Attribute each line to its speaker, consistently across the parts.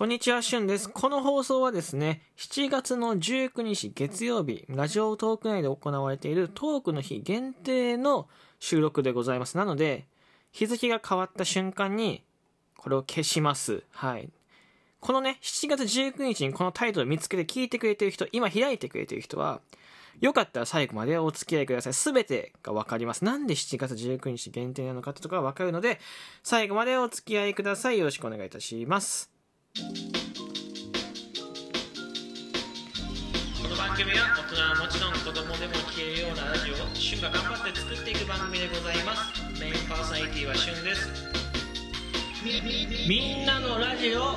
Speaker 1: こんにちは、しゅんです。この放送はですね、7月の19日月曜日、ラジオトーク内で行われているトークの日限定の収録でございます。なので、日付が変わった瞬間に、これを消します。はい。このね、7月19日にこのタイトル見つけて聞いてくれてる人、今開いてくれてる人は、よかったら最後までお付き合いください。すべてがわかります。なんで7月19日限定なのかってところがわかるので、最後までお付き合いください。よろしくお願いいたします。この番組は大人はもちろん子供でも聞けるようなラジオを旬が頑張って作っていく番組でございます。メインパーソナリティは旬です。みんなのラジオ。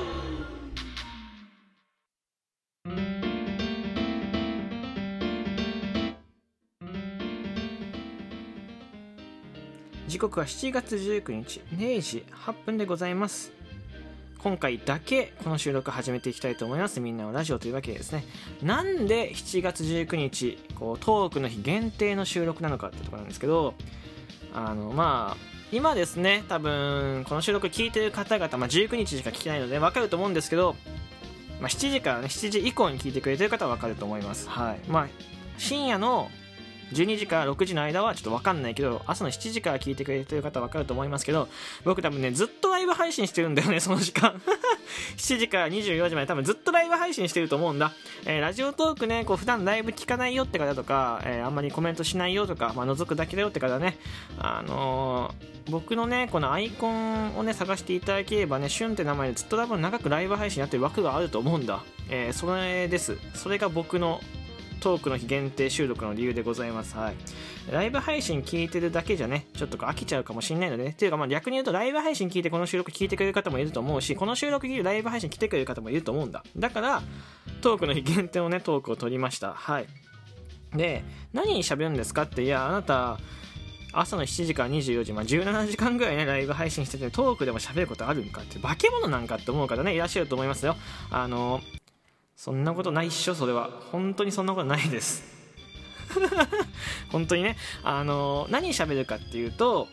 Speaker 1: 時刻は7月19日。0時8分でございます。今回だけこの収録始めていきたいと思います。みんなのラジオというわけでですね。なんで7月19日、こう、トークの日限定の収録なのかってところなんですけど、あの、まあ、今ですね、多分、この収録聞いてる方々、まあ、19日しか聞けないのでわかると思うんですけど、まあ、7時からね、7時以降に聞いてくれてる方はわかると思います。はい。まあ、深夜の12時から6時の間はちょっと分かんないけど、朝の7時から聞いてくれてる方は分かると思いますけど、僕多分ね、ずっとライブ配信してるんだよね、その時間。7時から24時まで多分ずっとライブ配信してると思うんだ。えー、ラジオトークね、こう普段ライブ聞かないよって方とか、えー、あんまりコメントしないよとか、まあ、覗くだけだよって方ね、あのー、僕のね、このアイコンをね、探していただければね、シュンって名前でずっと多分長くライブ配信やってる枠があると思うんだ。え、それです。それが僕のトークの日限定収録の理由でございます。はい。ライブ配信聞いてるだけじゃね、ちょっと飽きちゃうかもしんないのでね。っていうかまあ逆に言うとライブ配信聞いてこの収録聞いてくれる方もいると思うし、この収録聞いてライブ配信来てくれる方もいると思うんだ。だから、トークの日限定のね、トークを撮りました。はい。で、何喋るんですかって、いや、あなた、朝の7時から24時、まあ、17時間ぐらいね、ライブ配信してて、トークでも喋ることあるんかって、化け物なんかって思う方ね、いらっしゃると思いますよ。あの、そんなことないっしょそれは。本当にそんなことないです。本当にね。あの何喋るかっていうと,、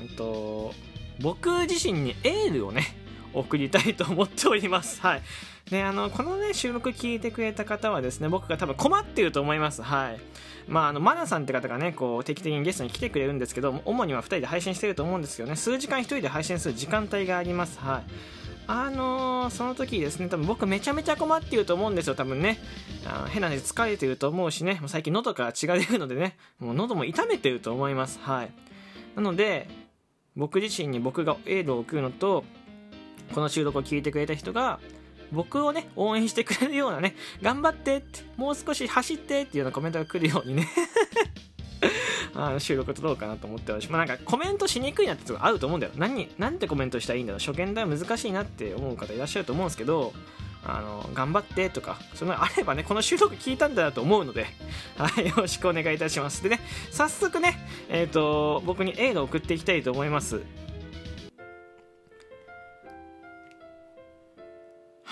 Speaker 1: うんと、僕自身にエールをね送りたいと思っております。はい。であのこのね収録聞いてくれた方はですね僕が多分困っていると思います。はい。まああのマナさんって方がねこう定期的にゲストに来てくれるんですけど主には2人で配信してると思うんですけどね数時間1人で配信する時間帯があります。はい。あのー、その時ですね、多分僕めちゃめちゃ困っていると思うんですよ、多分ね。あ変な話疲れてると思うしね、もう最近喉から血が出るのでね、もう喉も痛めてると思います。はい。なので、僕自身に僕がエールを送るのと、この収録を聞いてくれた人が、僕をね、応援してくれるようなね、頑張ってって、もう少し走ってっていうようなコメントが来るようにねあの収録撮ろうかなと思ってるし、まあ、なんかコメントしにくいなってとこあると思うんだよ。何、なんてコメントしたらいいんだろう。初見では難しいなって思う方いらっしゃると思うんですけど、あの、頑張ってとか、そのあればね、この収録聞いたんだなと思うので、はい、よろしくお願いいたします。でね、早速ね、えっ、ー、と、僕にエールを送っていきたいと思います。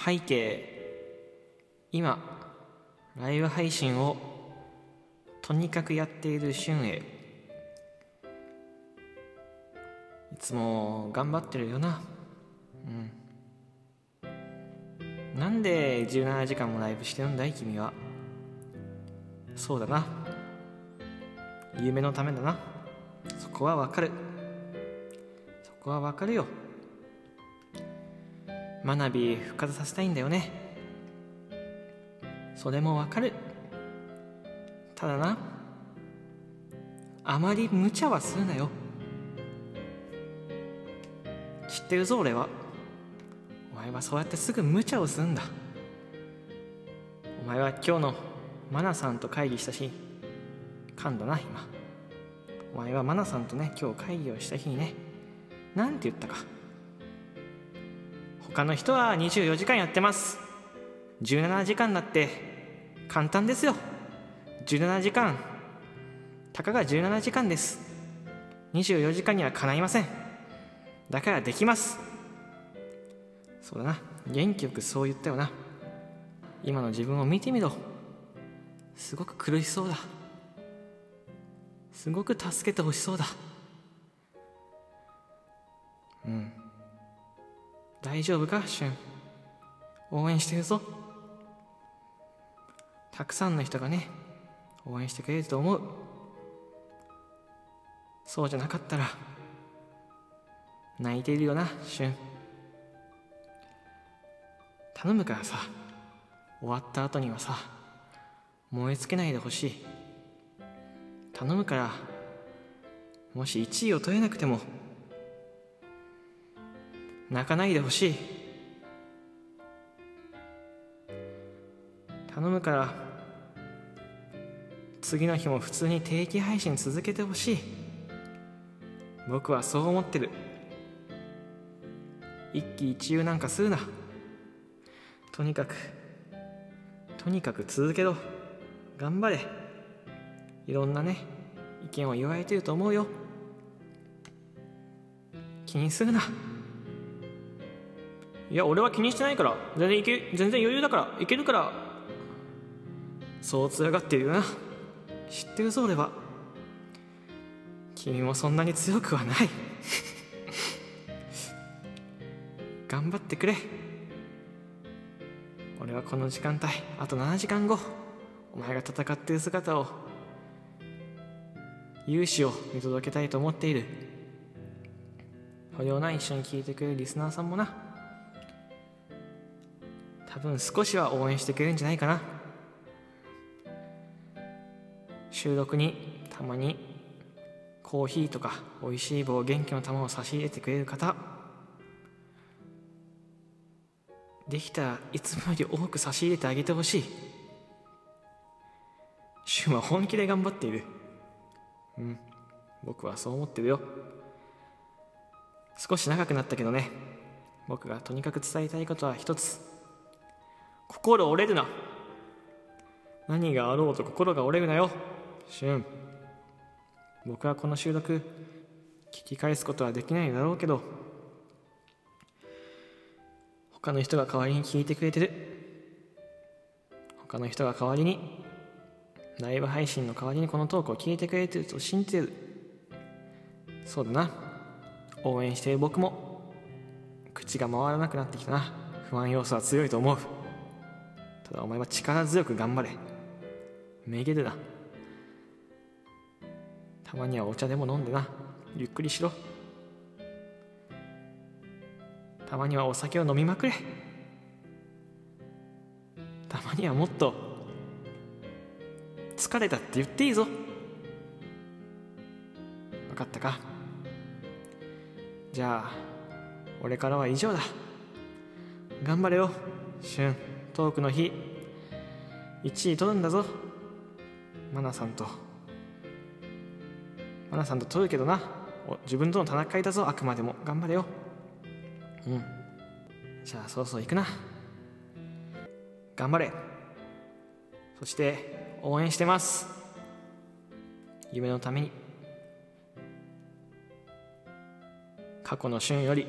Speaker 1: 背景、今、ライブ配信をとにかくやっている俊へ。いつも頑張ってるよな。うん。なんで17時間もライブしてるんだい君は。そうだな。夢のためだな。そこはわかる。そこはわかるよ。学び復活させたいんだよね。それもわかる。ただな。あまり無茶はするなよ。知ってるぞ俺は。お前はそうやってすぐ無茶をするんだ。お前は今日のマナさんと会議したし噛んだな今。お前はマナさんとね今日会議をした日にね。なんて言ったか。他の人は24時間やってます。17時間だって簡単ですよ。17時間。たかが17時間です。24時間にはかないません。だからできます。そうだな。元気よくそう言ったよな。今の自分を見てみろ。すごく苦しそうだ。すごく助けてほしそうだ。うん。大丈夫かシュン。応援してるぞ。たくさんの人がね。応援してくれると思う。そうじゃなかったら泣いているよな俊頼むからさ終わった後にはさ燃え尽きないでほしい。頼むからもし1位を取れなくても泣かないでほしい。頼むから次の日も普通に定期配信続けてほしい。僕はそう思ってる。一喜一憂なんかするな。とにかくとにかく続けろ。頑張れ。いろんなね意見を言われてると思うよ。気にするな。いや俺は気にしてないから。全然いけ全然余裕だから。いけるから。そう強がってるよな。知ってるぞ俺は。君もそんなに強くはない。頑張ってくれ。俺はこの時間帯あと7時間後お前が戦っている姿を勇姿を見届けたいと思っている。これをな一緒に聞いてくれるリスナーさんもな。多分少しは応援してくれるんじゃないかな。収録にたまにコーヒーとか美味しい棒元気の玉を差し入れてくれる方。できたらいつもより多く差し入れてあげてほしい。シュンは本気で頑張っている。うん僕はそう思ってるよ。少し長くなったけどね。僕がとにかく伝えたいことは一つ。心折れるな。何があろうと心が折れるなよ。シュン僕はこの収録聞き返すことはできないだろうけど他の人が代わりに聞いてくれてる。他の人が代わりにライブ配信の代わりにこのトークを聞いてくれてると信じてる。そうだな。応援している僕も口が回らなくなってきたな。不安要素は強いと思う。ただお前は力強く頑張れ。めげるな。たまにはお茶でも飲んでな。ゆっくりしろ。たまにはお酒を飲みまくれ。たまにはもっと。疲れたって言っていいぞ。分かったか？じゃあ俺からは以上だ。頑張れよ。俊トークの日。1位取るんだぞ。マナさんと。マナさんと取るけどな。自分との戦いだぞあくまでも。頑張れよ。うん。じゃあそろそろ行くな。頑張れ。そして応援してます。夢のために。過去の旬より